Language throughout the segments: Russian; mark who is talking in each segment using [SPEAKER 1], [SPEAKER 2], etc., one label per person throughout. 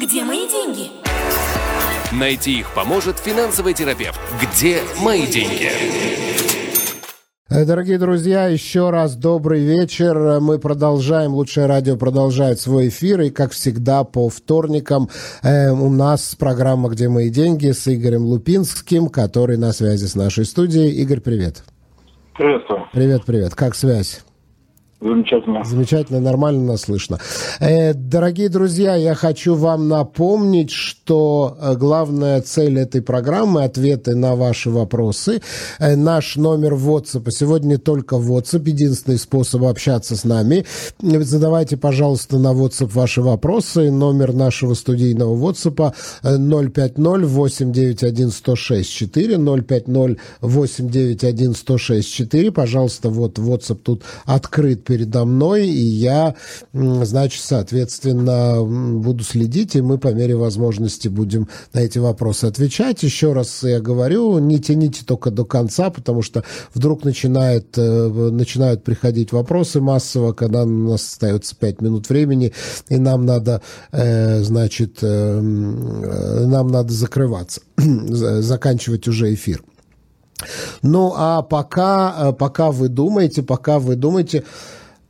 [SPEAKER 1] Где мои деньги?
[SPEAKER 2] Найти их поможет финансовый терапевт. Где мои деньги?
[SPEAKER 3] Э, Дорогие друзья, еще раз добрый вечер. Мы продолжаем, лучшее радио продолжает свой эфир. И, как всегда, по вторникам э, у нас программа «Где мои деньги» с Игорем Лупинским, который на связи с нашей студией. Игорь, привет.
[SPEAKER 4] Приветствую.
[SPEAKER 3] Привет, привет. Как связь?
[SPEAKER 4] Замечательно.
[SPEAKER 3] Замечательно, нормально нас слышно. Э, дорогие друзья, я хочу вам напомнить, что э, главная цель этой программы – ответы на ваши вопросы. Э, наш номер WhatsApp, сегодня только WhatsApp, единственный способ общаться с нами. Задавайте, пожалуйста, на WhatsApp ваши вопросы. Номер нашего студийного WhatsApp 050-891-1064, 050-891-1064. Пожалуйста, вот WhatsApp тут открыт передо мной, и я, значит, соответственно, буду следить, и мы по мере возможности будем на эти вопросы отвечать. Еще раз я говорю, не тяните только до конца, потому что вдруг начинает, начинают приходить вопросы массово, когда у нас остается 5 минут времени, и нам надо, значит, нам надо закрываться, заканчивать уже эфир. Ну, а пока, пока вы думаете, пока вы думаете,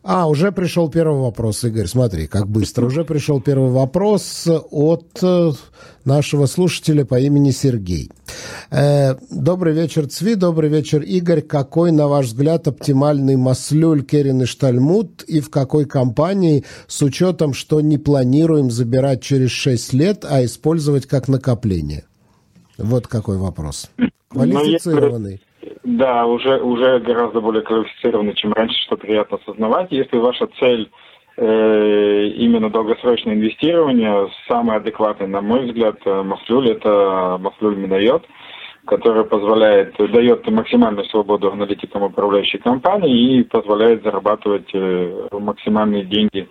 [SPEAKER 3] а, уже пришел первый вопрос, Игорь. Смотри, как быстро. Уже пришел первый вопрос от нашего слушателя по имени Сергей. Э, добрый вечер, Цви. Добрый вечер, Игорь. Какой, на ваш взгляд, оптимальный маслюль Керин и Штальмут и в какой компании, с учетом, что не планируем забирать через 6 лет, а использовать как накопление? Вот какой вопрос. Квалифицированный.
[SPEAKER 4] Да, уже, уже гораздо более квалифицированный, чем раньше, что приятно осознавать. Если ваша цель э, именно долгосрочное инвестирование, самый адекватный, на мой взгляд, Маслюль, это Маслюль Минайот – который позволяет, дает максимальную свободу аналитикам управляющей компании и позволяет зарабатывать э, максимальные деньги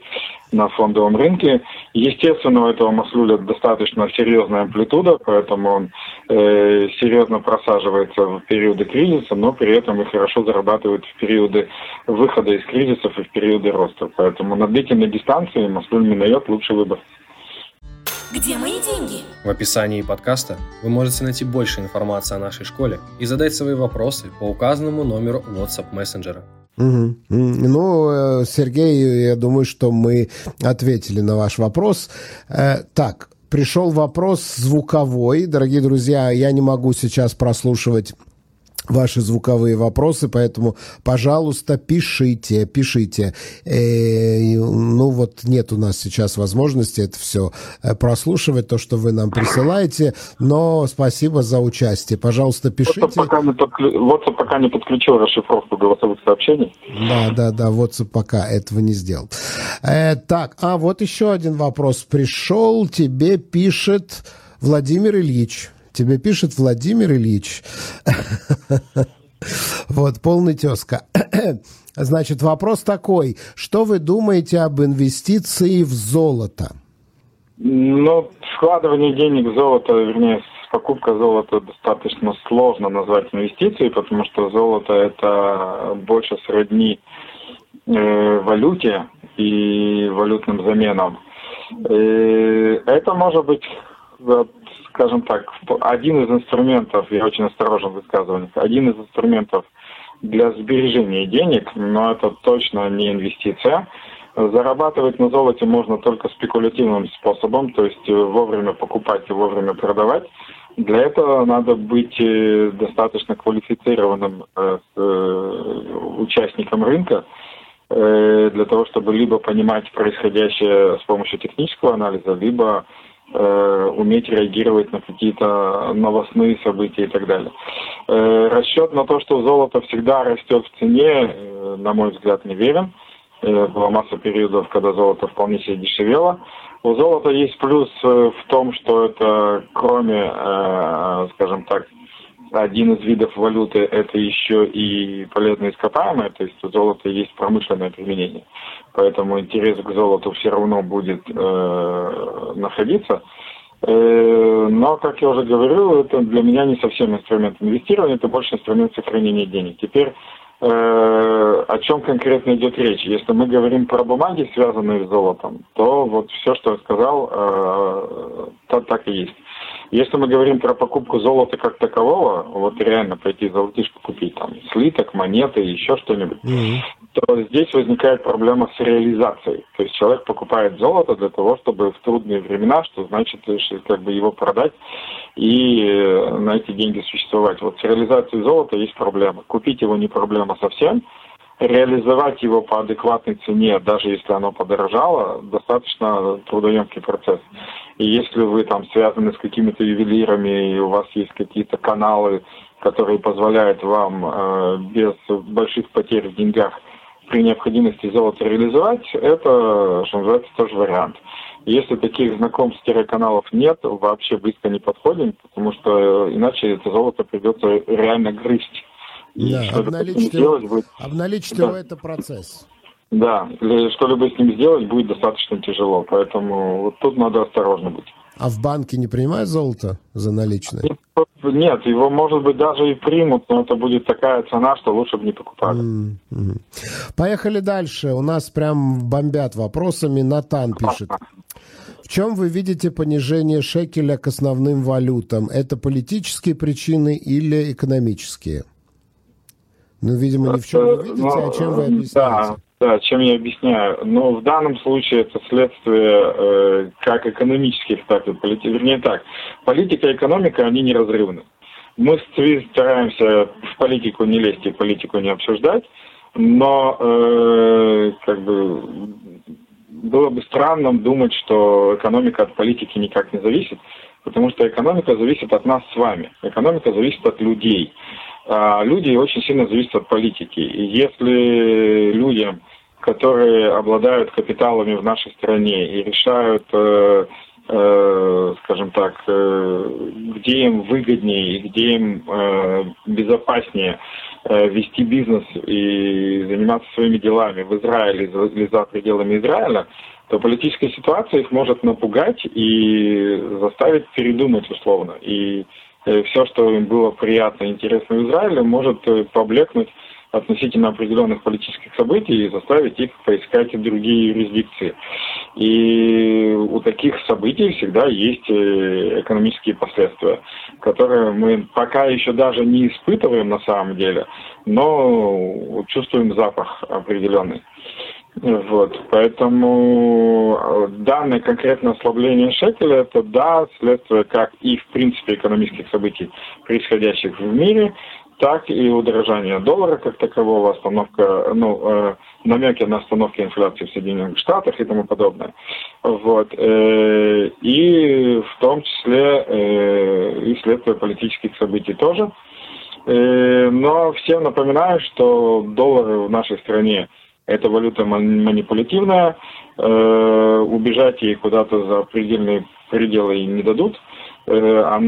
[SPEAKER 4] на фондовом рынке. Естественно, у этого маслюля достаточно серьезная амплитуда, поэтому он э, серьезно просаживается в периоды кризиса, но при этом и хорошо зарабатывает в периоды выхода из кризисов и в периоды роста. Поэтому на длительной дистанции маслюль Минайот лучший выбор.
[SPEAKER 1] Где мои деньги?
[SPEAKER 5] В описании подкаста вы можете найти больше информации о нашей школе и задать свои вопросы по указанному номеру WhatsApp мессенджера.
[SPEAKER 3] Угу. Ну, Сергей, я думаю, что мы ответили на ваш вопрос. Так, пришел вопрос звуковой. Дорогие друзья, я не могу сейчас прослушивать ваши звуковые вопросы, поэтому, пожалуйста, пишите, пишите. Э, ну вот нет у нас сейчас возможности это все прослушивать, то, что вы нам присылаете, но спасибо за участие. Пожалуйста, пишите. WhatsApp
[SPEAKER 4] пока не, подклю... WhatsApp пока не подключил расшифровку голосовых сообщений.
[SPEAKER 3] Да, да, да, WhatsApp пока этого не сделал. Э, так, а вот еще один вопрос пришел, тебе пишет Владимир Ильич. Тебе пишет Владимир Ильич. Вот, полный тезка. Значит, вопрос такой. Что вы думаете об инвестиции в золото?
[SPEAKER 4] Ну, вкладывание денег в золото, вернее, покупка золота достаточно сложно назвать инвестицией, потому что золото это больше сродни э, валюте и валютным заменам. Э, это может быть скажем так, один из инструментов, я очень осторожен в высказываниях, один из инструментов для сбережения денег, но это точно не инвестиция. Зарабатывать на золоте можно только спекулятивным способом, то есть вовремя покупать и вовремя продавать. Для этого надо быть э, достаточно квалифицированным э, э, участником рынка, для того, чтобы либо понимать происходящее с помощью технического анализа, либо Э, уметь реагировать на какие-то новостные события и так далее. Э, расчет на то, что золото всегда растет в цене, э, на мой взгляд, не верен. Была масса периодов, когда золото вполне себе дешевело. У золота есть плюс в том, что это кроме, скажем так, один из видов валюты это еще и полезные ископаемые, то есть у золота есть промышленное применение поэтому интерес к золоту все равно будет э, находиться. Э, но, как я уже говорил, это для меня не совсем инструмент инвестирования, это больше инструмент сохранения денег. Теперь э, о чем конкретно идет речь? Если мы говорим про бумаги, связанные с золотом, то вот все, что я сказал, э, так, так и есть. Если мы говорим про покупку золота как такового, вот реально пойти золотишко купить, там, слиток, монеты, еще что-нибудь, mm-hmm. то здесь возникает проблема с реализацией. То есть человек покупает золото для того, чтобы в трудные времена, что значит, как бы его продать и э, на эти деньги существовать. Вот с реализацией золота есть проблема. Купить его не проблема совсем, реализовать его по адекватной цене, даже если оно подорожало, достаточно трудоемкий процесс. И если вы там связаны с какими-то ювелирами, и у вас есть какие-то каналы, которые позволяют вам э, без больших потерь в деньгах при необходимости золото реализовать, это, что называется, тоже вариант. Если таких знакомств-каналов нет, вообще близко не подходим, потому что иначе это золото придется реально грызть.
[SPEAKER 3] Да, обналичить, его, будет... обналичить да. его это процесс.
[SPEAKER 4] Да, что-либо с ним сделать будет достаточно тяжело, поэтому вот тут надо осторожно быть.
[SPEAKER 3] А в банке не принимают золото за наличные?
[SPEAKER 4] Нет, его, может быть, даже и примут, но это будет такая цена, что лучше бы не покупали.
[SPEAKER 3] Mm-hmm. Поехали дальше. У нас прям бомбят вопросами. Натан пишет. В чем вы видите понижение шекеля к основным валютам? Это политические причины или экономические? Ну, видимо, ни в чем не видите, а чем вы объясняете?
[SPEAKER 4] Да, да, чем я объясняю. Но в данном случае это следствие э, как экономических, так и политических. Вернее так, политика и экономика, они неразрывны. Мы стараемся в политику не лезть и политику не обсуждать, но э, как бы было бы странным думать, что экономика от политики никак не зависит, потому что экономика зависит от нас с вами. Экономика зависит от людей. А люди очень сильно зависят от политики. И если людям, которые обладают капиталами в нашей стране и решают, э, э, скажем так, э, где им выгоднее и где им э, безопаснее э, вести бизнес и заниматься своими делами в Израиле или за пределами Израиля, то политическая ситуация их может напугать и заставить передумать условно. И все, что им было приятно и интересно в Израиле, может э, поблекнуть относительно определенных политических событий и заставить их поискать другие юрисдикции. И у таких событий всегда есть э, экономические последствия, которые мы пока еще даже не испытываем на самом деле, но чувствуем запах определенный. Вот, поэтому э, данное конкретное ослабление шекеля – это, да, следствие как и, в принципе, экономических событий, происходящих в мире, так и удорожание доллара как такового, остановка, ну, э, намеки на остановку инфляции в Соединенных Штатах и тому подобное. Вот. Э, и в том числе э, и следствие политических событий тоже. Э, но всем напоминаю, что доллары в нашей стране – эта валюта манипулятивная, э, убежать ей куда-то за предельные пределы не дадут. Э,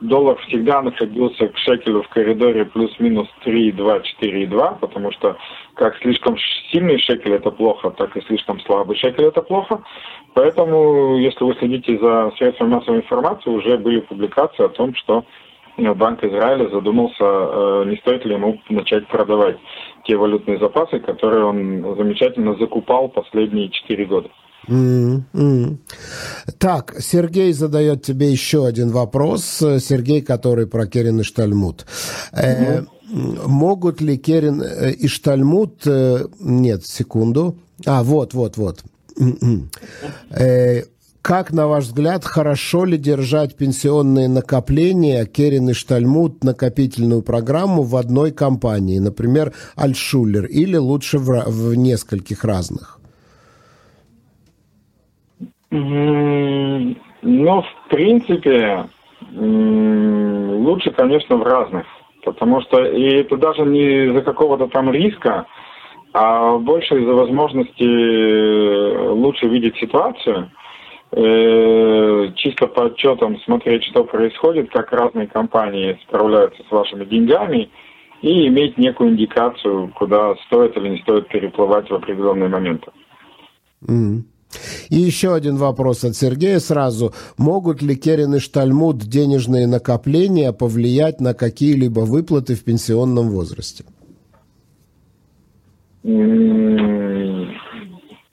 [SPEAKER 4] доллар всегда находился к шекелю в коридоре плюс-минус 3,2, 4,2, потому что как слишком сильный шекель это плохо, так и слишком слабый шекель это плохо. Поэтому, если вы следите за средствами массовой информации, уже были публикации о том, что Банк Израиля задумался, э, не стоит ли ему начать продавать те валютные запасы, которые он замечательно закупал последние четыре года.
[SPEAKER 3] Mm-hmm. Так, Сергей задает тебе еще один вопрос. Сергей, который про Керен и Штальмут. Mm-hmm. Э, могут ли Керен э, и Штальмут... Э, нет, секунду. А, вот, вот, вот. Э, как, на ваш взгляд, хорошо ли держать пенсионные накопления, Керин и Штальмут, накопительную программу в одной компании, например, Альшулер, или лучше в, в нескольких разных?
[SPEAKER 4] Ну, в принципе, лучше, конечно, в разных. Потому что и это даже не из-за какого-то там риска, а больше из-за возможности лучше видеть ситуацию Э, чисто по отчетам смотреть, что происходит, как разные компании справляются с вашими деньгами и иметь некую индикацию, куда стоит или не стоит переплывать в определенные моменты.
[SPEAKER 3] Mm. И еще один вопрос от Сергея сразу. Могут ли Керен и Штальмут денежные накопления повлиять на какие-либо выплаты в пенсионном возрасте?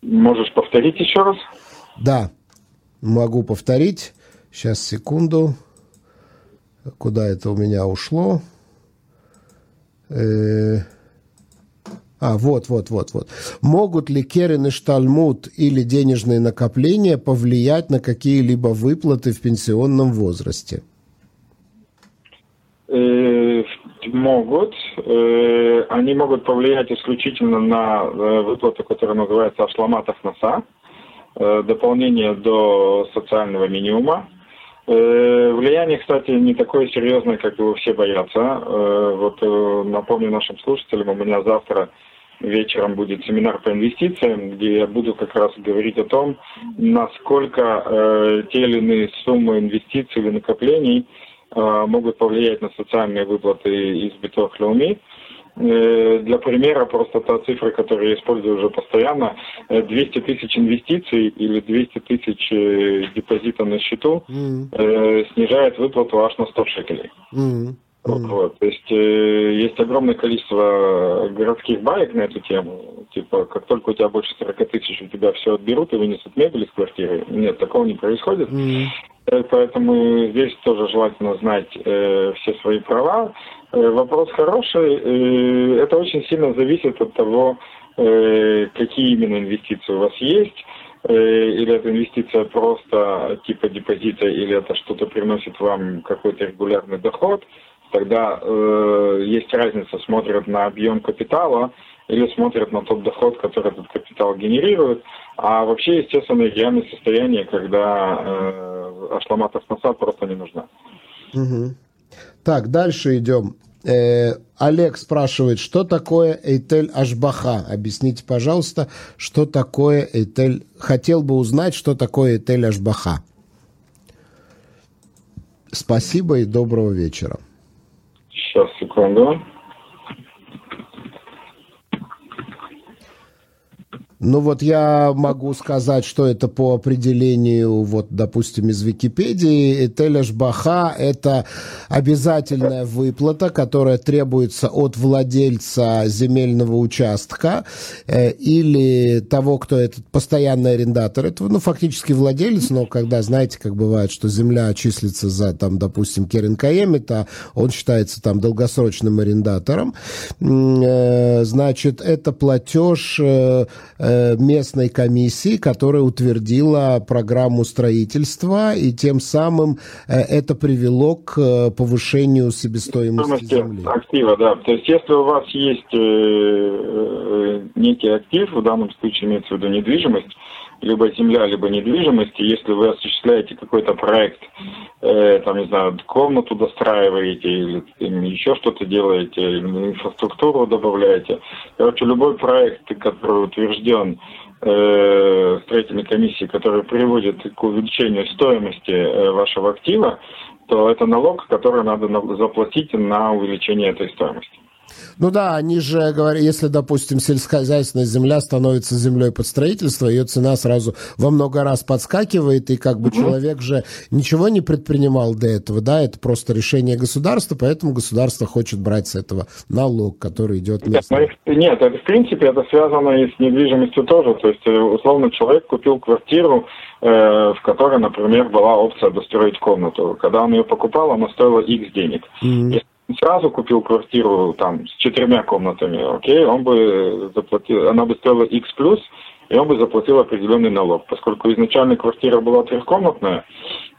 [SPEAKER 4] Можешь повторить еще раз?
[SPEAKER 3] Да. Могу повторить. Сейчас, секунду. Куда это у меня ушло? Э, а, вот, вот, вот, вот. Могут ли Керен и Штальмут или денежные накопления повлиять на какие-либо выплаты в пенсионном возрасте?
[SPEAKER 4] Э, могут. Э, они могут повлиять исключительно на выплату, которая называется Ашламатов НАСА, дополнение до социального минимума. Влияние, кстати, не такое серьезное, как его все боятся. Вот напомню нашим слушателям, у меня завтра вечером будет семинар по инвестициям, где я буду как раз говорить о том, насколько те или иные суммы инвестиций или накоплений – Э, могут повлиять на социальные выплаты из биток Леуми. Э, для примера, просто та цифра, которую я использую уже постоянно, 200 э, тысяч инвестиций или 200 тысяч депозита на счету mm-hmm. снижает выплату аж на 100 шекелей. Mm-hmm. Вот, то есть э, есть огромное количество городских баек на эту тему. Типа, как только у тебя больше 40 тысяч, у тебя все отберут и вынесут мебель из квартиры. Нет, такого не происходит. Mm-hmm. Поэтому здесь тоже желательно знать э, все свои права. Э, вопрос хороший. Э, это очень сильно зависит от того, э, какие именно инвестиции у вас есть или это инвестиция просто типа депозита, или это что-то приносит вам какой-то регулярный доход тогда есть разница, смотрят на объем капитала или смотрят на тот доход, который этот капитал генерирует. А вообще, естественно, идеальное состояние, когда э, ашламат Аснасад просто не нужна.
[SPEAKER 3] Так, дальше идем. Э, Олег спрашивает, что такое Эйтель Ашбаха? Объясните, пожалуйста, что такое Эйтель... Хотел бы узнать, что такое Эйтель Ашбаха. Спасибо и доброго вечера.
[SPEAKER 4] Сейчас, секунду.
[SPEAKER 3] Ну вот я могу сказать, что это по определению, вот, допустим, из Википедии. Этелеш Баха – это обязательная выплата, которая требуется от владельца земельного участка э, или того, кто этот постоянный арендатор. Это, ну, фактически владелец, но когда, знаете, как бывает, что земля числится за, там, допустим, Керен то он считается там долгосрочным арендатором. Э, значит, это платеж э, Э, местной комиссии, которая утвердила программу строительства, и тем самым э, это привело к э, повышению себестоимости земли.
[SPEAKER 4] Актива, да. То есть если у вас есть некий актив, в данном случае имеется в виду недвижимость, либо земля, либо недвижимость, если вы осуществляете какой-то проект, э, там, не знаю, комнату достраиваете или, или еще что-то делаете, или инфраструктуру добавляете. Короче, любой проект, который утвержден э, строительной комиссией, который приводит к увеличению стоимости э, вашего актива, то это налог, который надо заплатить на увеличение этой стоимости.
[SPEAKER 3] Ну да, они же говорят, если, допустим, сельскохозяйственная земля становится землей под строительство, ее цена сразу во много раз подскакивает, и как бы угу. человек же ничего не предпринимал до этого, да, это просто решение государства, поэтому государство хочет брать с этого налог, который идет
[SPEAKER 4] местным. Нет, ну, нет это, в принципе, это связано и с недвижимостью тоже, то есть, э, условно, человек купил квартиру, э, в которой, например, была опция достроить комнату. Когда он ее покупал, она стоила X денег. Mm-hmm сразу купил квартиру там с четырьмя комнатами, окей, он бы заплатил, она бы стоила X плюс, и он бы заплатил определенный налог. Поскольку изначально квартира была трехкомнатная,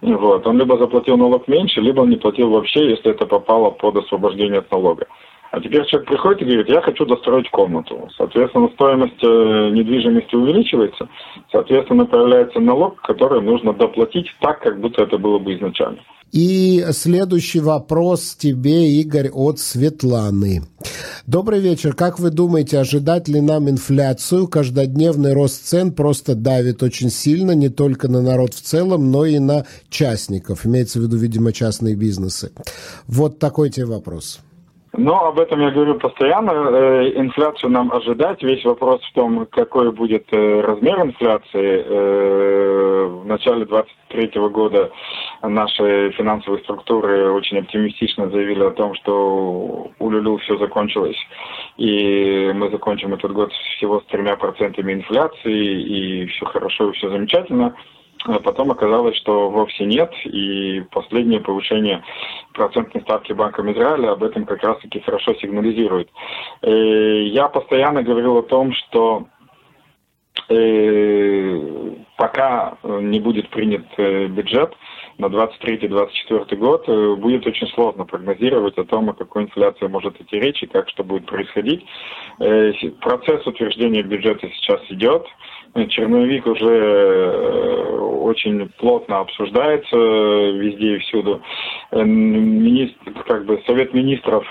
[SPEAKER 4] вот, он либо заплатил налог меньше, либо он не платил вообще, если это попало под освобождение от налога. А теперь человек приходит и говорит, я хочу достроить комнату. Соответственно, стоимость э, недвижимости увеличивается, соответственно, появляется налог, который нужно доплатить так, как будто это было бы изначально.
[SPEAKER 3] И следующий вопрос тебе, Игорь, от Светланы. Добрый вечер. Как вы думаете, ожидать ли нам инфляцию? Каждодневный рост цен просто давит очень сильно не только на народ в целом, но и на частников. Имеется в виду, видимо, частные бизнесы. Вот такой тебе вопрос.
[SPEAKER 4] Но об этом я говорю постоянно. Э, инфляцию нам ожидать. Весь вопрос в том, какой будет э, размер инфляции. Э, в начале 2023 года наши финансовые структуры очень оптимистично заявили о том, что у Люлю все закончилось. И мы закончим этот год всего с тремя процентами инфляции, и все хорошо, и все замечательно. А потом оказалось, что вовсе нет, и последнее повышение процентной ставки Банком Израиля об этом как раз-таки хорошо сигнализирует. Э, я постоянно говорил о том, что э, пока не будет принят э, бюджет на 23-24 год, будет очень сложно прогнозировать о том, о какой инфляции может идти речь и как что будет происходить. Процесс утверждения бюджета сейчас идет. Черновик уже э, очень плотно обсуждается везде и всюду. Э, министр, как бы Совет министров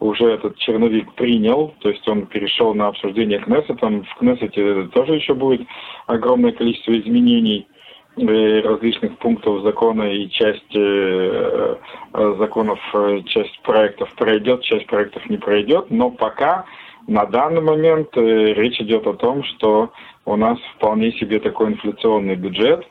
[SPEAKER 4] уже этот черновик принял, то есть он перешел на обсуждение Кнессетом. В Кнессете тоже еще будет огромное количество изменений э, различных пунктов закона и часть э, законов, часть проектов пройдет, часть проектов не пройдет, но пока на данный момент э, речь идет о том, что у нас вполне себе такой инфляционный бюджет,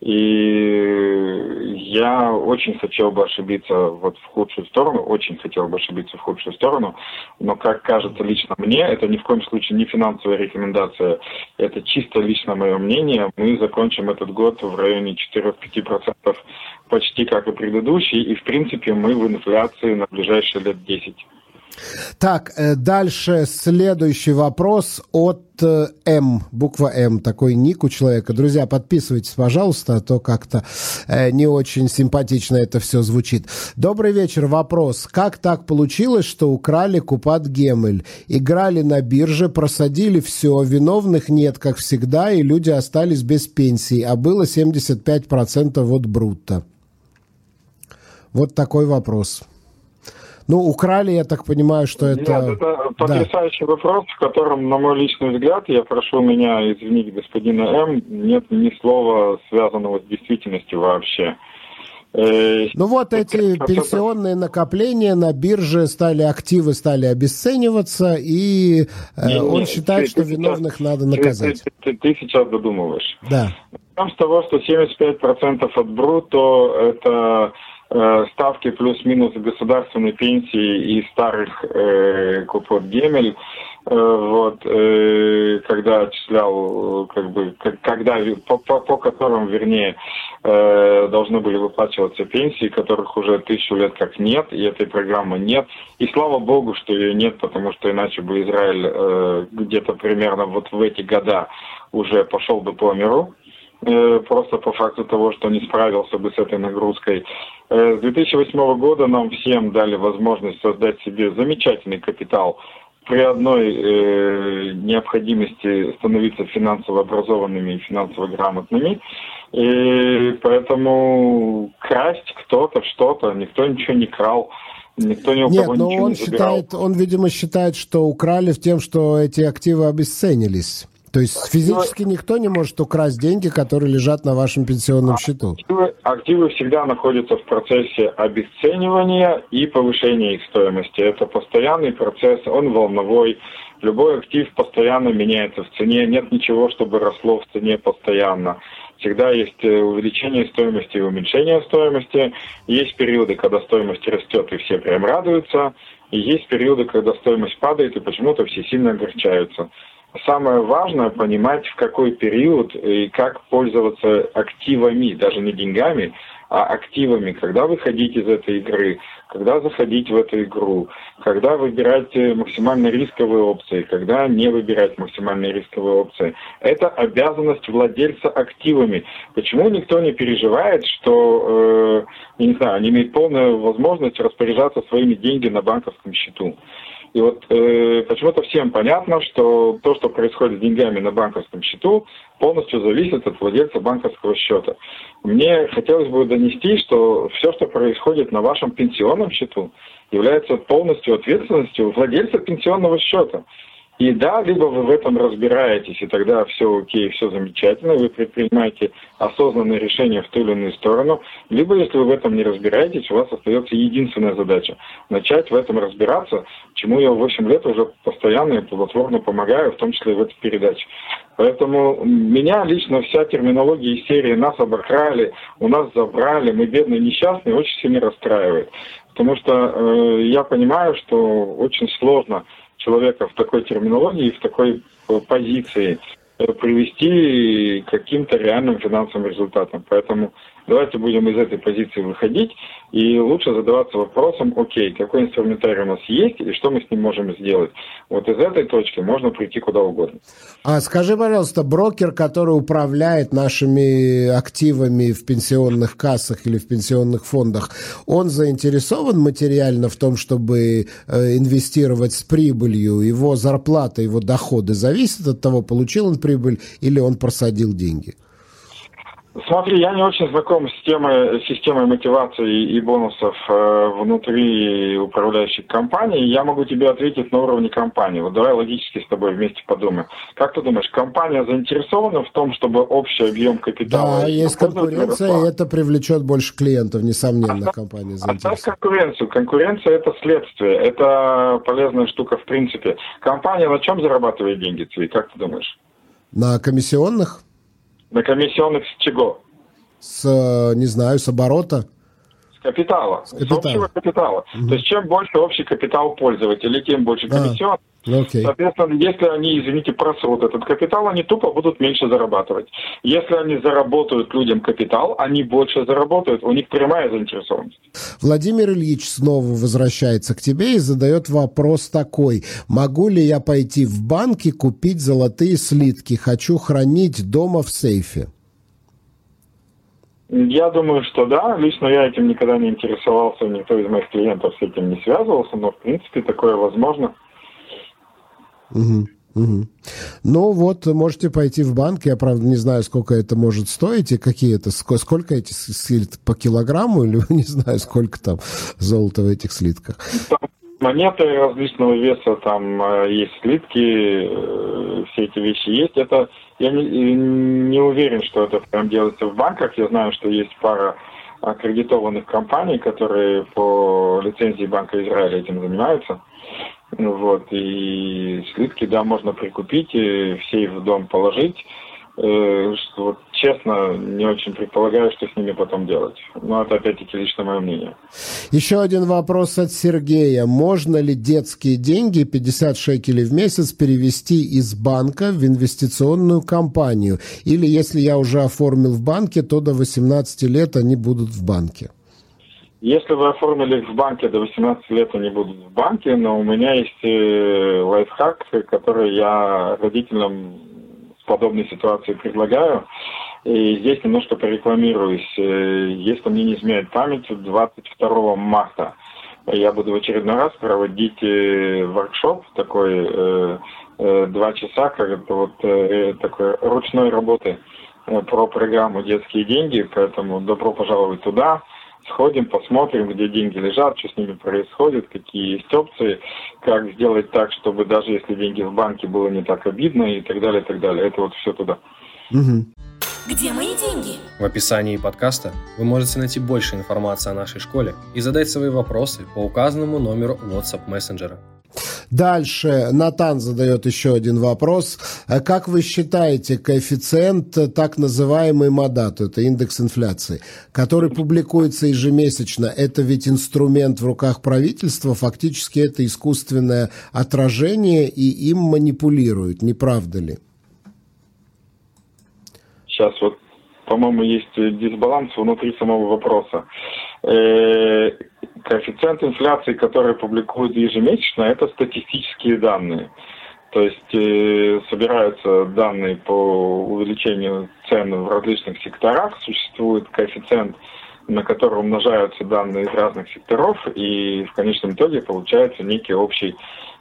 [SPEAKER 4] и я очень хотел бы ошибиться вот в худшую сторону, очень хотел бы ошибиться в худшую сторону, но как кажется лично мне, это ни в коем случае не финансовая рекомендация, это чисто лично мое мнение, мы закончим этот год в районе 4-5% почти как и предыдущий, и в принципе мы в инфляции на ближайшие лет 10.
[SPEAKER 3] Так, э, дальше следующий вопрос от э, М, буква М, такой ник у человека. Друзья, подписывайтесь, пожалуйста, а то как-то э, не очень симпатично это все звучит. Добрый вечер, вопрос. Как так получилось, что украли Купат Гемель? Играли на бирже, просадили все, виновных нет, как всегда, и люди остались без пенсии, а было 75% от брутто. Вот такой вопрос. Ну, украли, я так понимаю, что это...
[SPEAKER 4] Нет, это потрясающий да. вопрос, в котором, на мой личный взгляд, я прошу меня извинить господина М, нет ни слова, связанного с действительностью вообще.
[SPEAKER 3] Э, ну вот эти пенсионные накопления на бирже стали, активы стали обесцениваться, и э, не, он не, считает, ты, что ты виновных сейчас, надо наказать.
[SPEAKER 4] Ты, ты, ты, сейчас додумываешь.
[SPEAKER 3] Да.
[SPEAKER 4] Начнем с того, что 75% от бруто – это ставки плюс-минус государственной пенсии и старых э, купот Гемель, э, вот, э, когда отчислял, как бы, когда, по, по, по которым, вернее, э, должны были выплачиваться пенсии, которых уже тысячу лет как нет, и этой программы нет. И слава богу, что ее нет, потому что иначе бы Израиль э, где-то примерно вот в эти года уже пошел бы по миру. Э, просто по факту того, что не справился бы с этой нагрузкой. Э, с 2008 года нам всем дали возможность создать себе замечательный капитал при одной э, необходимости становиться финансово образованными и финансово грамотными. И поэтому красть кто-то что-то, никто ничего не крал. Никто ни у
[SPEAKER 3] Нет,
[SPEAKER 4] кого
[SPEAKER 3] но
[SPEAKER 4] ничего
[SPEAKER 3] он
[SPEAKER 4] не забирал.
[SPEAKER 3] считает, он, видимо, считает, что украли в тем, что эти активы обесценились. То есть физически никто не может украсть деньги, которые лежат на вашем пенсионном счету?
[SPEAKER 4] Активы, активы всегда находятся в процессе обесценивания и повышения их стоимости. Это постоянный процесс, он волновой. Любой актив постоянно меняется в цене. Нет ничего, чтобы росло в цене постоянно. Всегда есть э, увеличение стоимости и уменьшение стоимости. Есть периоды, когда стоимость растет и все прям радуются. И есть периоды, когда стоимость падает и почему-то все сильно огорчаются самое важное понимать, в какой период и как пользоваться активами, даже не деньгами, а активами, когда выходить из этой игры, когда заходить в эту игру, когда выбирать максимально рисковые опции, когда не выбирать максимально рисковые опции. Это обязанность владельца активами. Почему никто не переживает, что, э, не знаю, они имеют полную возможность распоряжаться своими деньгами на банковском счету? И вот э, почему-то всем понятно, что то, что происходит с деньгами на банковском счету, полностью зависит от владельца банковского счета. Мне хотелось бы донести, что все, что происходит на вашем пенсионном счету, является полностью ответственностью владельца пенсионного счета. И да, либо вы в этом разбираетесь, и тогда все окей, все замечательно, вы предпринимаете осознанное решение в ту или иную сторону, либо если вы в этом не разбираетесь, у вас остается единственная задача – начать в этом разбираться, чему я 8 лет уже постоянно и плодотворно помогаю, в том числе и в этой передаче. Поэтому меня лично вся терминология из серии «нас обокрали», «у нас забрали», «мы бедные несчастные» очень сильно расстраивает. Потому что э, я понимаю, что очень сложно человека в такой терминологии, в такой э, позиции э, привести к каким-то реальным финансовым результатам. Поэтому давайте будем из этой позиции выходить и лучше задаваться вопросом, окей, какой инструментарий у нас есть и что мы с ним можем сделать. Вот из этой точки можно прийти куда угодно.
[SPEAKER 3] А скажи, пожалуйста, брокер, который управляет нашими активами в пенсионных кассах или в пенсионных фондах, он заинтересован материально в том, чтобы э, инвестировать с прибылью? Его зарплата, его доходы зависят от того, получил он прибыль или он просадил деньги?
[SPEAKER 4] Смотри, я не очень знаком с темой, системой мотивации и бонусов э, внутри управляющих компаний. Я могу тебе ответить на уровне компании. Вот давай логически с тобой вместе подумаем. Как ты думаешь, компания заинтересована в том, чтобы общий объем капитала...
[SPEAKER 3] Да, есть конкуренция, и это привлечет больше клиентов, несомненно,
[SPEAKER 4] а
[SPEAKER 3] компания
[SPEAKER 4] заинтересована. Оставь конкуренцию. Конкуренция – это следствие, это полезная штука в принципе. Компания на чем зарабатывает деньги, Цви, как ты думаешь?
[SPEAKER 3] На комиссионных?
[SPEAKER 4] На комиссионных с чего?
[SPEAKER 3] С, э, не знаю, с оборота?
[SPEAKER 4] С капитала. С, капитала. с общего капитала. Угу. То есть чем больше общий капитал пользователей, тем больше комиссион. Okay. Соответственно, если они, извините, просрут этот капитал, они тупо будут меньше зарабатывать. Если они заработают людям капитал, они больше заработают. У них прямая заинтересованность.
[SPEAKER 3] Владимир Ильич снова возвращается к тебе и задает вопрос такой. Могу ли я пойти в банк и купить золотые слитки? Хочу хранить дома в сейфе.
[SPEAKER 4] Я думаю, что да. Лично я этим никогда не интересовался, никто из моих клиентов с этим не связывался, но в принципе такое возможно.
[SPEAKER 3] Угу. Угу. Ну вот, можете пойти в банк. Я, правда, не знаю, сколько это может стоить и какие это, сколько эти слитки по килограмму или не знаю, сколько там золота в этих слитках.
[SPEAKER 4] Монеты различного веса, там э, есть слитки, э, все эти вещи есть. Это я не, не уверен, что это прям делается в банках. Я знаю, что есть пара аккредитованных компаний, которые по лицензии Банка Израиля этим занимаются. Вот, и слитки, да, можно прикупить и в сейф в дом положить. Э, что, вот, честно, не очень предполагаю, что с ними потом делать. Но это опять-таки лично мое мнение.
[SPEAKER 3] Еще один вопрос от Сергея. Можно ли детские деньги, 50 шекелей в месяц, перевести из банка в инвестиционную компанию? Или если я уже оформил в банке, то до 18 лет они будут в банке?
[SPEAKER 4] Если вы оформили в банке до 18 лет, они будут в банке, но у меня есть э, лайфхак, который я родителям в подобной ситуации предлагаю. И здесь немножко порекламируюсь. Э, если мне не изменяет память, 22 марта я буду в очередной раз проводить э, воркшоп такой два часа, как вот такой ручной работы про программу «Детские деньги», поэтому добро пожаловать туда сходим, посмотрим, где деньги лежат, что с ними происходит, какие есть опции, как сделать так, чтобы даже если деньги в банке было не так обидно и так далее, и так далее. Это вот все туда.
[SPEAKER 1] Угу. Где мои деньги?
[SPEAKER 5] В описании подкаста вы можете найти больше информации о нашей школе и задать свои вопросы по указанному номеру WhatsApp мессенджера.
[SPEAKER 3] Дальше Натан задает еще один вопрос. А как вы считаете коэффициент так называемый МАДАТ, это индекс инфляции, который публикуется ежемесячно, это ведь инструмент в руках правительства, фактически это искусственное отражение, и им манипулируют, не правда ли?
[SPEAKER 4] Сейчас вот, по-моему, есть дисбаланс внутри самого вопроса. Э, коэффициент инфляции, который публикуют ежемесячно, это статистические данные. То есть э, собираются данные по увеличению цен в различных секторах, существует коэффициент, на который умножаются данные из разных секторов, и в конечном итоге получается некий общий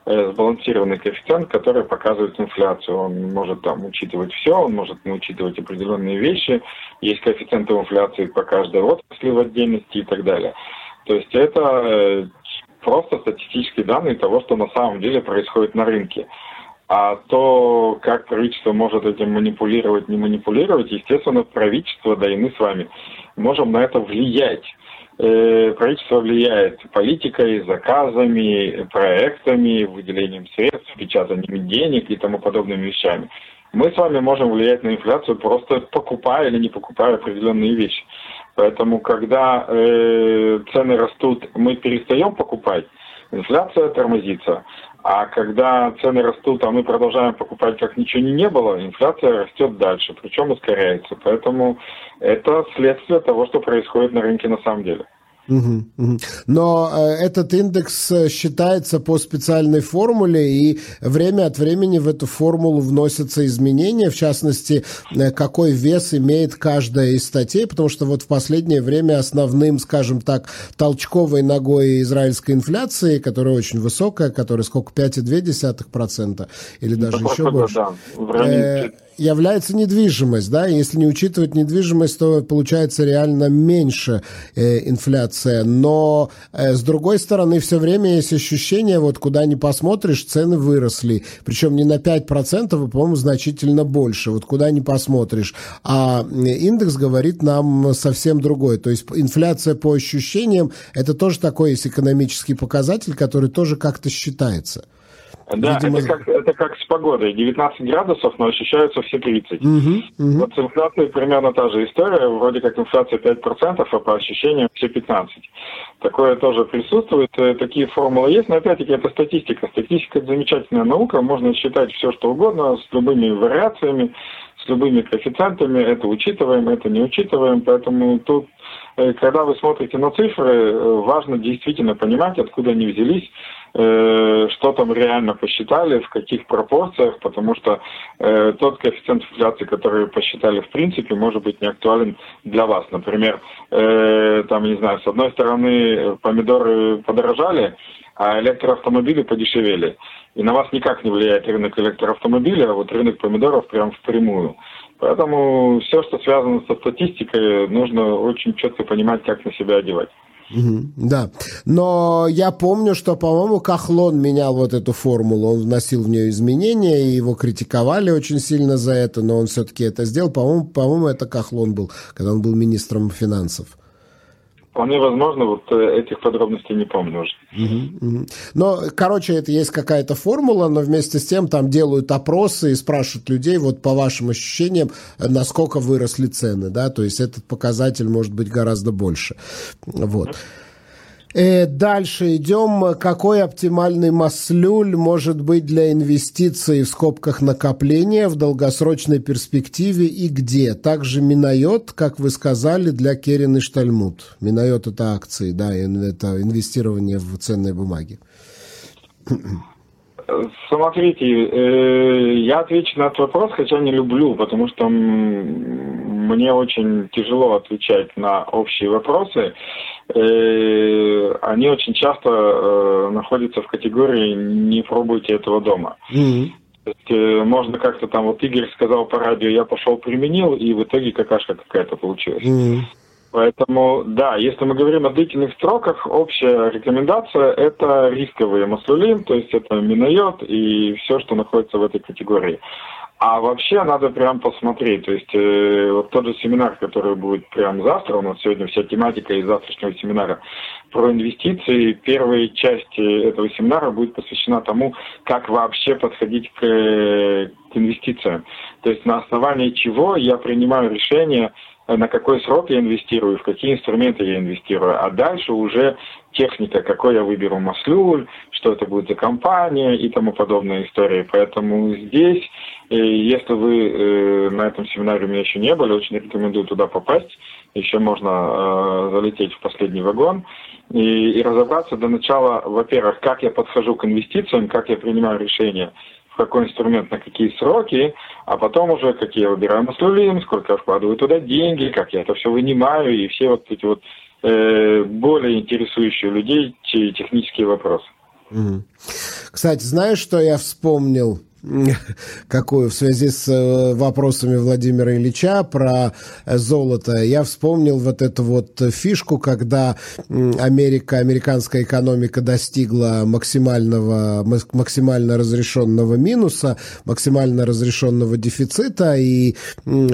[SPEAKER 4] сбалансированный коэффициент, который показывает инфляцию. Он может там учитывать все, он может не учитывать определенные вещи. Есть коэффициенты инфляции по каждой отрасли в отдельности и так далее. То есть это э, просто статистические данные того, что на самом деле происходит на рынке. А то, как правительство может этим манипулировать, не манипулировать, естественно, правительство, да и мы с вами, можем на это влиять. Э, правительство влияет политикой, заказами, проектами, выделением средств, печатанием денег и тому подобными вещами. Мы с вами можем влиять на инфляцию, просто покупая или не покупая определенные вещи. Поэтому, когда э, цены растут, мы перестаем покупать, инфляция тормозится. А когда цены растут, а мы продолжаем покупать, как ничего не было, инфляция растет дальше, причем ускоряется. Поэтому это следствие того, что происходит на рынке на самом деле.
[SPEAKER 3] Угу, угу. Но э, этот индекс э, считается по специальной формуле, и время от времени в эту формулу вносятся изменения, в частности, э, какой вес имеет каждая из статей, потому что вот в последнее время основным, скажем так, толчковой ногой израильской инфляции, которая очень высокая, которая сколько, 5,2% или даже да, еще больше, да, в районе является недвижимость, да, если не учитывать недвижимость, то получается реально меньше э, инфляция, но э, с другой стороны все время есть ощущение, вот куда ни посмотришь, цены выросли, причем не на 5%, а, по-моему, значительно больше, вот куда ни посмотришь, а индекс говорит нам совсем другое, то есть инфляция по ощущениям, это тоже такой есть экономический показатель, который тоже как-то считается.
[SPEAKER 4] Да, Видимо... это, как, это как с погодой. 19 градусов, но ощущаются все 30. Угу, угу. Вот с инфляцией примерно та же история. Вроде как инфляция 5%, а по ощущениям все 15%. Такое тоже присутствует. Э, такие формулы есть, но опять-таки это статистика. Статистика – это замечательная наука. Можно считать все, что угодно, с любыми вариациями, с любыми коэффициентами. Это учитываем, это не учитываем. Поэтому тут э, когда вы смотрите на цифры, э, важно действительно понимать, откуда они взялись, Э, что там реально посчитали, в каких пропорциях, потому что э, тот коэффициент инфляции, который посчитали в принципе, может быть не актуален для вас. Например, э, там, не знаю, с одной стороны помидоры подорожали, а электроавтомобили подешевели. И на вас никак не влияет рынок электроавтомобиля, а вот рынок помидоров прям впрямую. Поэтому все, что связано со статистикой, нужно очень четко понимать, как на себя одевать.
[SPEAKER 3] Угу, да, но я помню, что, по-моему, Кахлон менял вот эту формулу, он вносил в нее изменения, и его критиковали очень сильно за это, но он все-таки это сделал. По-моему, по-моему, это Кахлон был, когда он был министром финансов.
[SPEAKER 4] Вполне возможно, вот э, этих подробностей не помню уже. Угу,
[SPEAKER 3] угу. Но, короче, это есть какая-то формула, но вместе с тем там делают опросы и спрашивают людей, вот по вашим ощущениям, насколько выросли цены, да, то есть этот показатель может быть гораздо больше. Вот. Угу. Э, дальше идем. Какой оптимальный маслюль может быть для инвестиций в скобках накопления в долгосрочной перспективе и где? Также Минайот, как вы сказали, для Керин и Штальмут. Минайот – это акции, да, это инвестирование в ценные бумаги.
[SPEAKER 4] Смотрите, э, я отвечу на этот вопрос, хотя не люблю, потому что мне очень тяжело отвечать на общие вопросы. Э, они очень часто э, находятся в категории «не пробуйте этого дома». Mm-hmm. То есть, можно как-то там, вот Игорь сказал по радио, я пошел применил, и в итоге какашка какая-то получилась. Mm-hmm. Поэтому, да, если мы говорим о длительных строках, общая рекомендация – это рисковые маслулин, то есть это минойод и все, что находится в этой категории. А вообще надо прям посмотреть, то есть э, вот тот же семинар, который будет прям завтра, у нас сегодня вся тематика из завтрашнего семинара про инвестиции, первая часть этого семинара будет посвящена тому, как вообще подходить к, к инвестициям. То есть на основании чего я принимаю решение – на какой срок я инвестирую, в какие инструменты я инвестирую, а дальше уже техника, какой я выберу маслюль, что это будет за компания и тому подобные истории. Поэтому здесь, э, если вы э, на этом семинаре у меня еще не были, очень рекомендую туда попасть. Еще можно э, залететь в последний вагон и, и разобраться до начала, во-первых, как я подхожу к инвестициям, как я принимаю решения какой инструмент на какие сроки, а потом уже какие я выбираю маслулин, сколько я вкладываю туда деньги, как я это все вынимаю и все вот эти вот э, более интересующие людей технические вопросы.
[SPEAKER 3] Кстати, знаешь, что я вспомнил? Какую? В связи с э, вопросами Владимира Ильича про э, золото, я вспомнил вот эту вот фишку, когда Америка, американская экономика достигла максимального, максимально разрешенного минуса, максимально разрешенного дефицита, и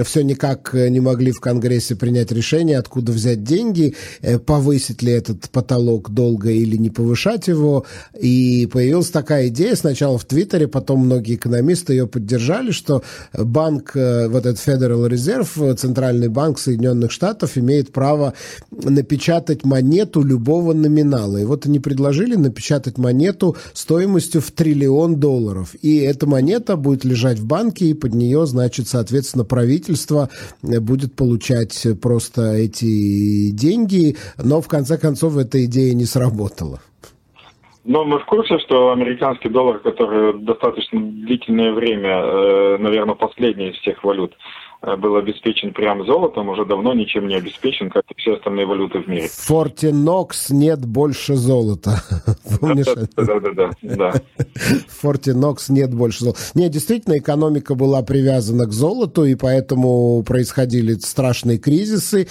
[SPEAKER 3] все никак не могли в Конгрессе принять решение, откуда взять деньги, э, повысить ли этот потолок долго или не повышать его, и появилась такая идея сначала в Твиттере, потом многие экономисты ее поддержали, что банк, э, вот этот Federal Reserve, Центральный банк Соединенных Штатов, имеет право напечатать монету любого номинала. И вот они предложили напечатать монету стоимостью в триллион долларов. И эта монета будет лежать в банке, и под нее, значит, соответственно, правительство будет получать просто эти деньги, но в конце концов эта идея не сработала.
[SPEAKER 4] Но мы в курсе, что американский доллар, который достаточно длительное время, э, наверное, последний из всех валют, был обеспечен прям золотом, уже давно ничем не обеспечен, как и все остальные валюты в мире.
[SPEAKER 3] В Форте Нокс нет больше золота. Помнишь?
[SPEAKER 4] Да, да, да.
[SPEAKER 3] В Форте Нокс нет больше золота. Нет, действительно, экономика была привязана к золоту, и поэтому происходили страшные кризисы.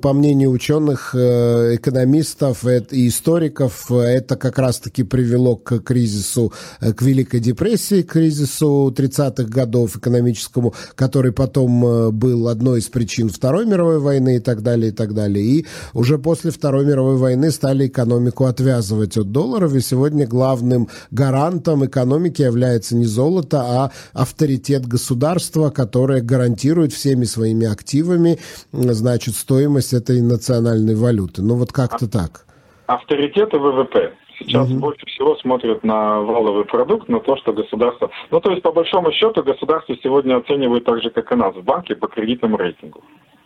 [SPEAKER 3] По мнению ученых, э, экономистов и историков, это как раз-таки привело к кризису, э, к Великой депрессии, к кризису 30-х годов экономическому, который потом Э, был одной из причин Второй мировой войны и так далее, и так далее. И уже после Второй мировой войны стали экономику отвязывать от долларов, и сегодня главным гарантом экономики является не золото, а авторитет государства, которое гарантирует всеми своими активами, значит, стоимость этой национальной валюты. Ну вот как-то так.
[SPEAKER 4] Авторитет и ВВП. Сейчас угу. больше всего смотрят на валовый продукт, на то, что государство... Ну, то есть, по большому счету, государство сегодня оценивает так же, как и нас в банке, по кредитному рейтингу.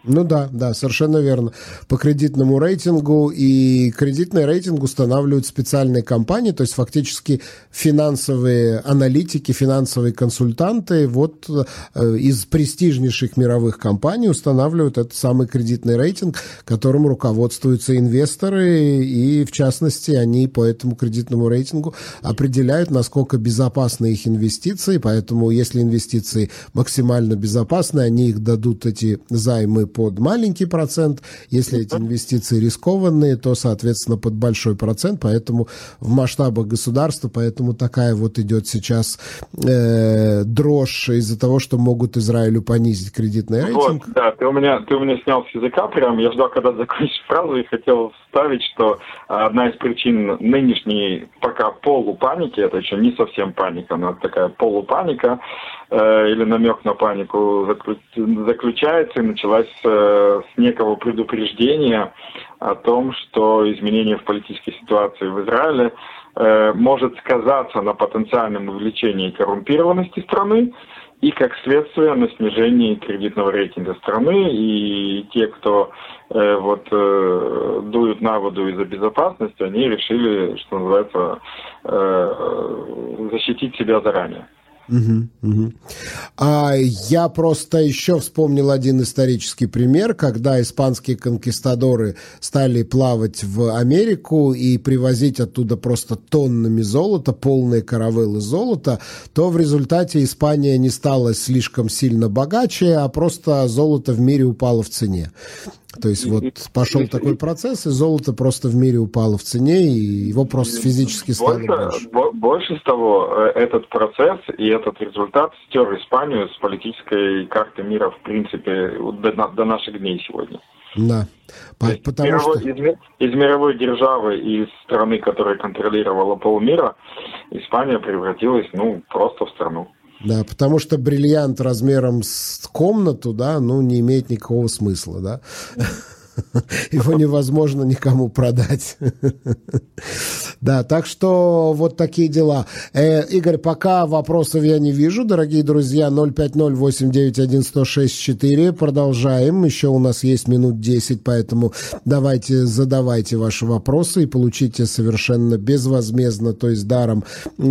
[SPEAKER 3] Ну да, да, совершенно верно. По кредитному рейтингу и кредитный рейтинг устанавливают специальные компании, то есть фактически финансовые аналитики, финансовые консультанты. Вот э, из престижнейших мировых компаний устанавливают этот самый кредитный рейтинг, которым руководствуются инвесторы, и в частности они по этому кредитному рейтингу определяют, насколько безопасны их инвестиции, поэтому если инвестиции максимально безопасны, они их дадут эти займы под маленький процент. Если эти инвестиции рискованные, то, соответственно, под большой процент. Поэтому в масштабах государства, поэтому такая вот идет сейчас э, дрожь из-за того, что могут Израилю понизить кредитный рейтинг.
[SPEAKER 4] Вот, да, ты у меня, ты у меня снял с языка прям. Я ждал, когда закончишь фразу и хотел вставить, что одна из причин нынешней пока полупаники, это еще не совсем паника, но такая полупаника, Э, или намек на панику заключается и началась с некого предупреждения о том, что изменение в политической ситуации в Израиле э, может сказаться на потенциальном увеличении коррумпированности страны и, как следствие, на снижении кредитного рейтинга страны. И те, кто э, вот э, дуют на воду из-за безопасности, они решили, что называется, э, защитить себя заранее.
[SPEAKER 3] Угу, угу. А я просто еще вспомнил один исторический пример, когда испанские конкистадоры стали плавать в Америку и привозить оттуда просто тоннами золота, полные каравеллы золота, то в результате Испания не стала слишком сильно богаче, а просто золото в мире упало в цене. То есть вот пошел такой процесс, и золото просто в мире упало в цене, и его просто физически стало больше.
[SPEAKER 4] Больше, больше того, э, этот процесс и этот результат стер Испанию с политической карты мира, в принципе, до, до наших дней сегодня.
[SPEAKER 3] Да.
[SPEAKER 4] Потому мировой, что... из, из мировой державы и из страны, которая контролировала полмира, Испания превратилась, ну, просто в страну.
[SPEAKER 3] Да, потому что бриллиант размером с комнату, да, ну, не имеет никакого смысла, да. Его невозможно никому продать. Да, так что вот такие дела. Э, Игорь, пока вопросов я не вижу. Дорогие друзья, 050-891-1064. Продолжаем. Еще у нас есть минут 10, поэтому давайте задавайте ваши вопросы и получите совершенно безвозмездно, то есть даром,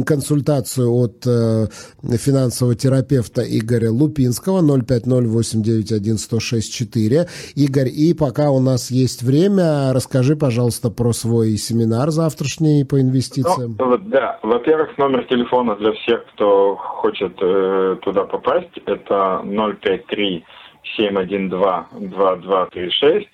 [SPEAKER 3] консультацию от э, финансового терапевта Игоря Лупинского 050-891-1064. Игорь, и пока у нас есть время. Расскажи, пожалуйста, про свой семинар завтрашний по инвестициям.
[SPEAKER 4] Ну, да, во-первых, номер телефона для всех, кто хочет э, туда попасть, это 053 712 2236.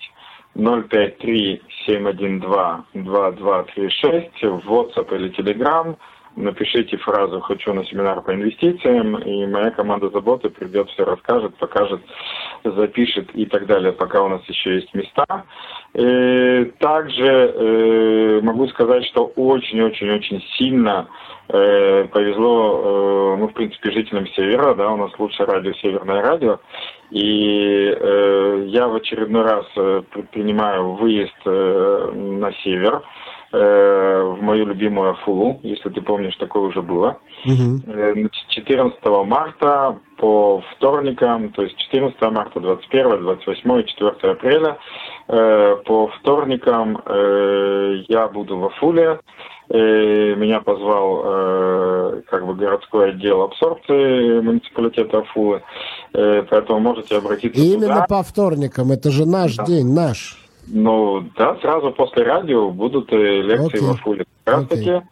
[SPEAKER 4] 053 712 2236 в WhatsApp или Telegram напишите фразу «хочу на семинар по инвестициям», и моя команда заботы придет, все расскажет, покажет, запишет и так далее, пока у нас еще есть места. И также э, могу сказать, что очень-очень-очень сильно э, повезло, э, ну, в принципе, жителям Севера, да, у нас лучшее радио Северное радио, и э, я в очередной раз э, предпринимаю выезд э, на север, э, в мою любимую Афулу, если ты помнишь, такое уже было. Угу. 14 марта по вторникам, то есть 14 марта, 21, 28, 4 апреля, э, по вторникам э, я буду в Афуле. Э, меня позвал э, как бы городской отдел абсорбции муниципалитета Афулы, э, поэтому можете обратиться
[SPEAKER 3] И туда. именно по вторникам, это же наш да. день, наш.
[SPEAKER 4] Ну, да, сразу после радио будут э, лекции okay. в Афуле. Как раз таки. Okay.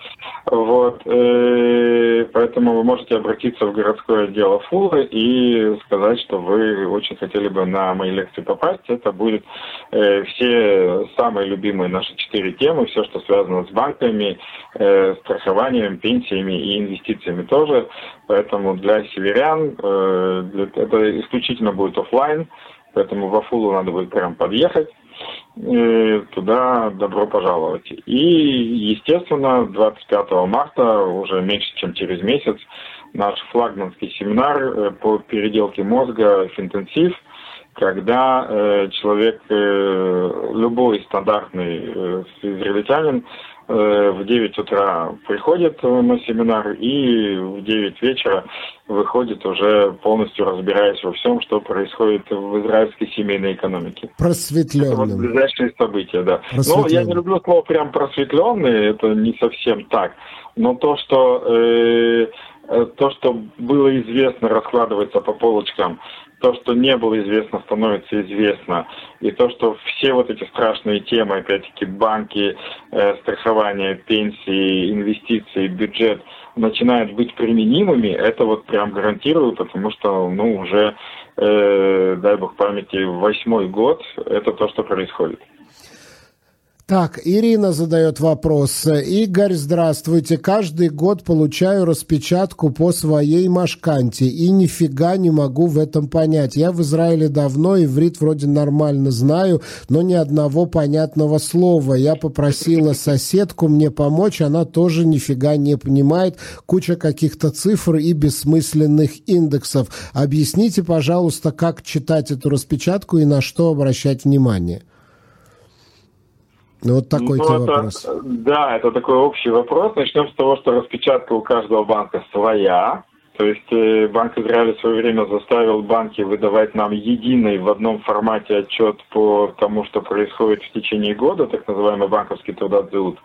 [SPEAKER 4] Вот, э, поэтому вы можете обратиться в городское отдел Афулы и сказать, что вы очень хотели бы на мои лекции попасть. Это будет э, все самые любимые наши четыре темы, все, что связано с банками, э, страхованием, пенсиями и инвестициями тоже. Поэтому для северян э, это исключительно будет офлайн, поэтому в Афулу надо будет прям подъехать туда добро пожаловать. И, естественно, 25 марта, уже меньше, чем через месяц, наш флагманский семинар э, по переделке мозга «Финтенсив», когда э, человек, э, любой стандартный э, израильтянин, Э, в 9 утра приходит на семинар и в 9 вечера выходит уже полностью разбираясь во всем, что происходит в израильской семейной экономике.
[SPEAKER 3] Просветленным. Это вот
[SPEAKER 4] ближайшие события, да. Но я не люблю слово прям просветленный, это не совсем так. Но то, что э, э то, что было известно, раскладывается по полочкам то, что не было известно, становится известно. И то, что все вот эти страшные темы, опять-таки банки, э, страхование, пенсии, инвестиции, бюджет, начинают быть применимыми, это вот прям гарантирую, потому что, ну, уже, э, дай бог памяти, восьмой год это то, что происходит.
[SPEAKER 3] Так, Ирина задает вопрос. Игорь, здравствуйте. Каждый год получаю распечатку по своей Машканте и нифига не могу в этом понять. Я в Израиле давно, иврит вроде нормально знаю, но ни одного понятного слова. Я попросила соседку мне помочь, она тоже нифига не понимает. Куча каких-то цифр и бессмысленных индексов. Объясните, пожалуйста, как читать эту распечатку и на что обращать внимание. Ну, вот такой ну, это, вопрос.
[SPEAKER 4] Да, это такой общий вопрос. Начнем с того, что распечатка у каждого банка своя. То есть э, Банк Израиля в свое время заставил банки выдавать нам единый в одном формате отчет по тому, что происходит в течение года, так называемый банковский трудоотзыв,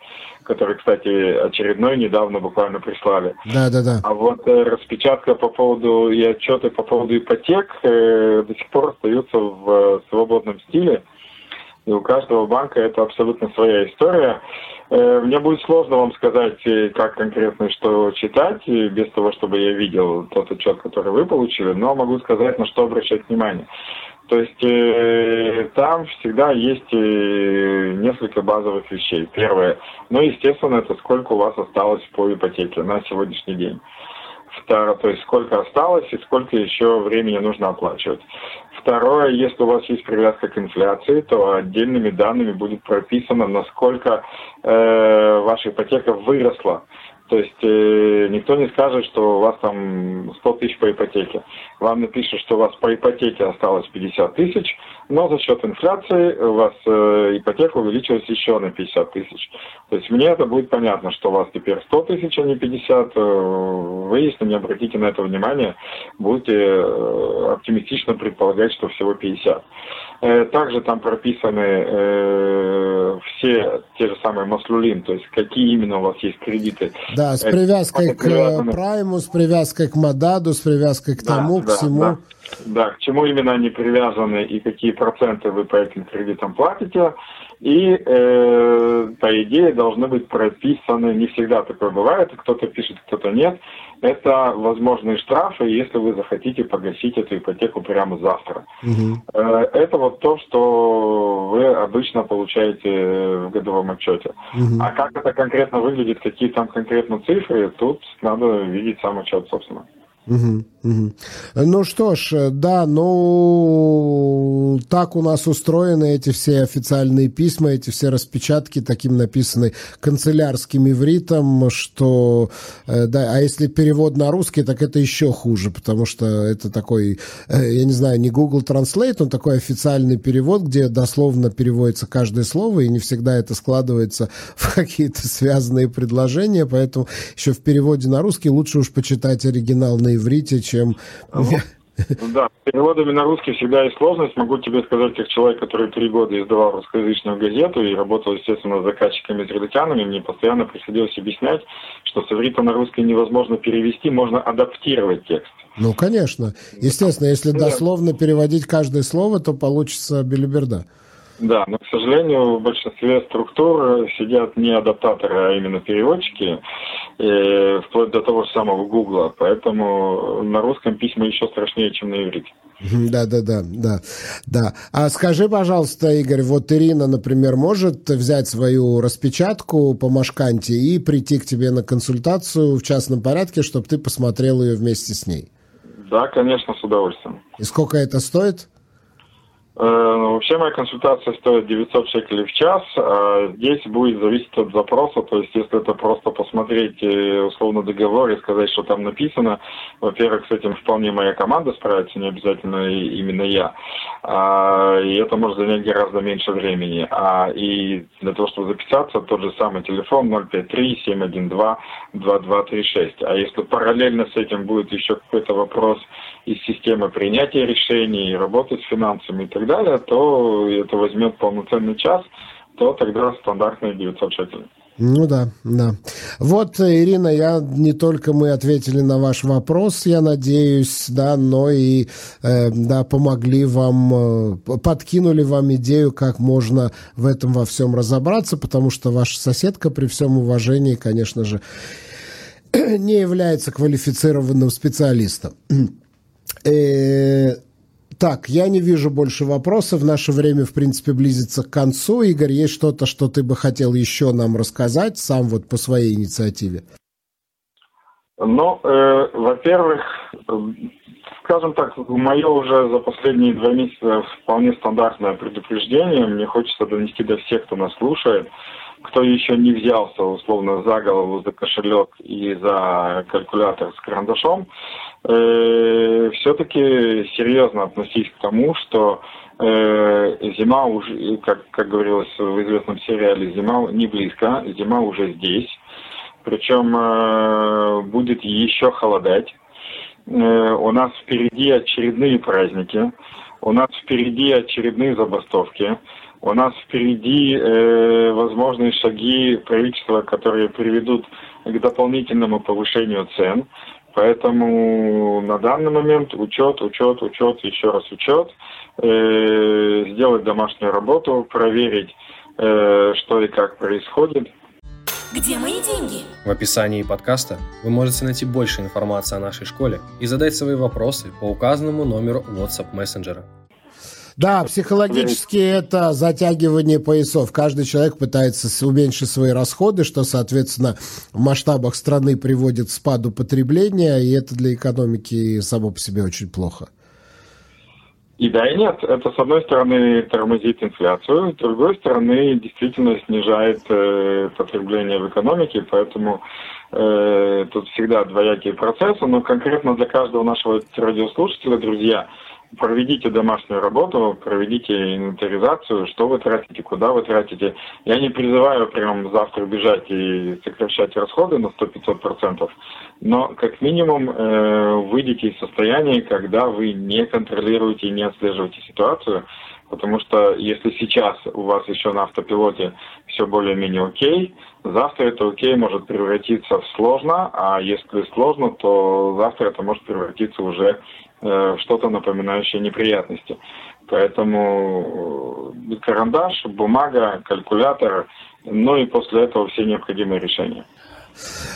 [SPEAKER 4] который, кстати, очередной недавно буквально прислали.
[SPEAKER 3] Да, да, да.
[SPEAKER 4] А вот э, распечатка по поводу и отчеты по поводу ипотек э, до сих пор остаются в свободном стиле. И у каждого банка это абсолютно своя история. Э, мне будет сложно вам сказать, э, как конкретно что читать, без того, чтобы я видел тот отчет, который вы получили, но могу сказать, на что обращать внимание. То есть э, там всегда есть несколько базовых вещей. Первое, ну, естественно, это сколько у вас осталось по ипотеке на сегодняшний день. Второе, то есть сколько осталось и сколько еще времени нужно оплачивать. Второе, если у вас есть привязка к инфляции, то отдельными данными будет прописано, насколько э, ваша ипотека выросла. То есть э, никто не скажет, что у вас там 100 тысяч по ипотеке. Вам напишут, что у вас по ипотеке осталось 50 тысяч, но за счет инфляции у вас э, ипотека увеличилась еще на 50 тысяч. То есть мне это будет понятно, что у вас теперь 100 тысяч, а не 50. Э, вы, если не обратите на это внимание, будете э, оптимистично предполагать, что всего 50. Э, также там прописаны э, все те же самые маслюлин, то есть какие именно у вас есть кредиты.
[SPEAKER 3] Да, с э, привязкой к прайму, с привязкой к Мададу, с привязкой к да, тому, да, к всему.
[SPEAKER 4] Да. Да, к чему именно они привязаны и какие проценты вы по этим кредитам платите. и, э, по идее, должны быть прописаны, не всегда такое бывает, кто-то пишет, кто-то нет, это возможные штрафы, если вы захотите погасить эту ипотеку прямо завтра. Угу. Это вот то, что вы обычно получаете в годовом отчете. Угу. А как это конкретно выглядит, какие там конкретно цифры, тут надо видеть сам отчет, собственно.
[SPEAKER 3] Угу, угу. Ну что ж, да, ну так у нас устроены эти все официальные письма, эти все распечатки таким написаны канцелярским ивритом, что э, да, а если перевод на русский, так это еще хуже, потому что это такой, э, я не знаю, не Google Translate, он такой официальный перевод, где дословно переводится каждое слово, и не всегда это складывается в какие-то связанные предложения, поэтому еще в переводе на русский лучше уж почитать оригинал на иврите, чем...
[SPEAKER 4] Ну да, с переводами на русский всегда есть сложность. Могу тебе сказать, как человек, который три года издавал русскоязычную газету и работал, естественно, с заказчиками-израильтянами, мне постоянно приходилось объяснять, что с иврита на русский невозможно перевести, можно адаптировать текст.
[SPEAKER 3] Ну, конечно. Естественно, если дословно переводить каждое слово, то получится белиберда.
[SPEAKER 4] Да, но, к сожалению, в большинстве структур сидят не адаптаторы, а именно переводчики, э, вплоть до того же самого Гугла. Поэтому на русском письма еще страшнее, чем на иврите.
[SPEAKER 3] Да, да, да, да, да. А скажи, пожалуйста, Игорь, вот Ирина, например, может взять свою распечатку по Машканте и прийти к тебе на консультацию в частном порядке, чтобы ты посмотрел ее вместе с ней?
[SPEAKER 4] Да, конечно, с удовольствием.
[SPEAKER 3] И сколько это стоит?
[SPEAKER 4] Э, вообще моя консультация стоит 900 шекелей в час. А здесь будет зависеть от запроса. То есть, если это просто посмотреть э, условно договор и сказать, что там написано, во-первых, с этим вполне моя команда справится, не обязательно именно я. А, и это может занять гораздо меньше времени. А, и для того, чтобы записаться, тот же самый телефон 053-712-2236. А если параллельно с этим будет еще какой-то вопрос из системы принятия решений, работы с финансами и так далее, то это возьмет полноценный час, то тогда стандартные 900 шекелей.
[SPEAKER 3] Ну да, да. Вот, Ирина, я не только мы ответили на ваш вопрос, я надеюсь, да, но и э, да, помогли вам, э, подкинули вам идею, как можно в этом во всем разобраться, потому что ваша соседка при всем уважении, конечно же, не является квалифицированным специалистом. Э, так, я не вижу больше вопросов. Наше время, в принципе, близится к концу. Игорь, есть что-то, что ты бы хотел еще нам рассказать, сам вот по своей инициативе?
[SPEAKER 4] Ну, э, во-первых, скажем так, мое уже за последние два месяца вполне стандартное предупреждение. Мне хочется донести до всех, кто нас слушает, кто еще не взялся условно за голову, за кошелек и за калькулятор с карандашом, э, все-таки серьезно относись к тому, что э, зима уже, как, как говорилось в известном сериале, зима не близко, зима уже здесь. Причем э, будет еще холодать. Э, у нас впереди очередные праздники, у нас впереди очередные забастовки. У нас впереди э, возможные шаги правительства, которые приведут к дополнительному повышению цен. Поэтому на данный момент учет, учет, учет, еще раз учет, э, сделать домашнюю работу, проверить, э, что и как происходит.
[SPEAKER 1] Где мои деньги?
[SPEAKER 5] В описании подкаста вы можете найти больше информации о нашей школе и задать свои вопросы по указанному номеру WhatsApp мессенджера.
[SPEAKER 3] Да, психологически это затягивание поясов. Каждый человек пытается уменьшить свои расходы, что, соответственно, в масштабах страны приводит к спаду потребления, и это для экономики само по себе очень плохо.
[SPEAKER 4] И да, и нет. Это, с одной стороны, тормозит инфляцию, с другой стороны, действительно снижает э, потребление в экономике, поэтому э, тут всегда двоякие процессы, но конкретно для каждого нашего радиослушателя, друзья, проведите домашнюю работу, проведите инвентаризацию, что вы тратите, куда вы тратите. Я не призываю прям завтра бежать и сокращать расходы на 100-500%, но как минимум э, выйдите из состояния, когда вы не контролируете и не отслеживаете ситуацию, потому что если сейчас у вас еще на автопилоте все более-менее окей, завтра это окей может превратиться в сложно, а если сложно, то завтра это может превратиться уже Э, что-то напоминающее неприятности. Поэтому э, карандаш, бумага, калькулятор, ну и после этого все необходимые решения.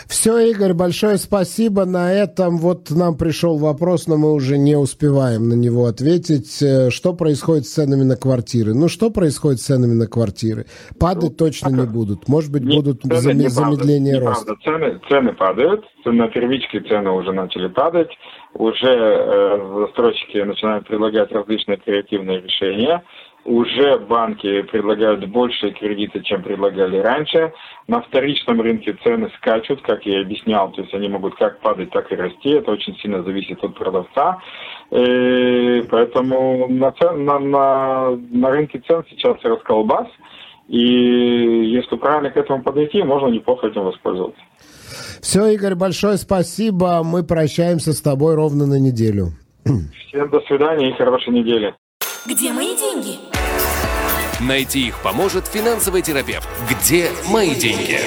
[SPEAKER 3] Все, Игорь, большое спасибо. На этом вот нам пришел вопрос, но мы уже не успеваем на него ответить. Э, что происходит с ценами на квартиры? Ну, что происходит с ценами на квартиры? Падать ну, точно не будут. Может быть, не, будут зам... не замедление
[SPEAKER 4] падают,
[SPEAKER 3] роста.
[SPEAKER 4] Цены, цены падают. На первичке цены уже начали падать. Уже э, застройщики начинают предлагать различные креативные решения уже банки предлагают больше кредиты, чем предлагали раньше. На вторичном рынке цены скачут, как я и объяснял, то есть они могут как падать, так и расти. Это очень сильно зависит от продавца. И поэтому на, цен, на, на, на рынке цен сейчас расколбас. И если правильно к этому подойти, можно неплохо этим воспользоваться.
[SPEAKER 3] Все, Игорь, большое спасибо. Мы прощаемся с тобой ровно на неделю.
[SPEAKER 4] Всем до свидания и хорошей недели.
[SPEAKER 1] Где мои деньги?
[SPEAKER 2] Найти их поможет финансовый терапевт. Где мои деньги?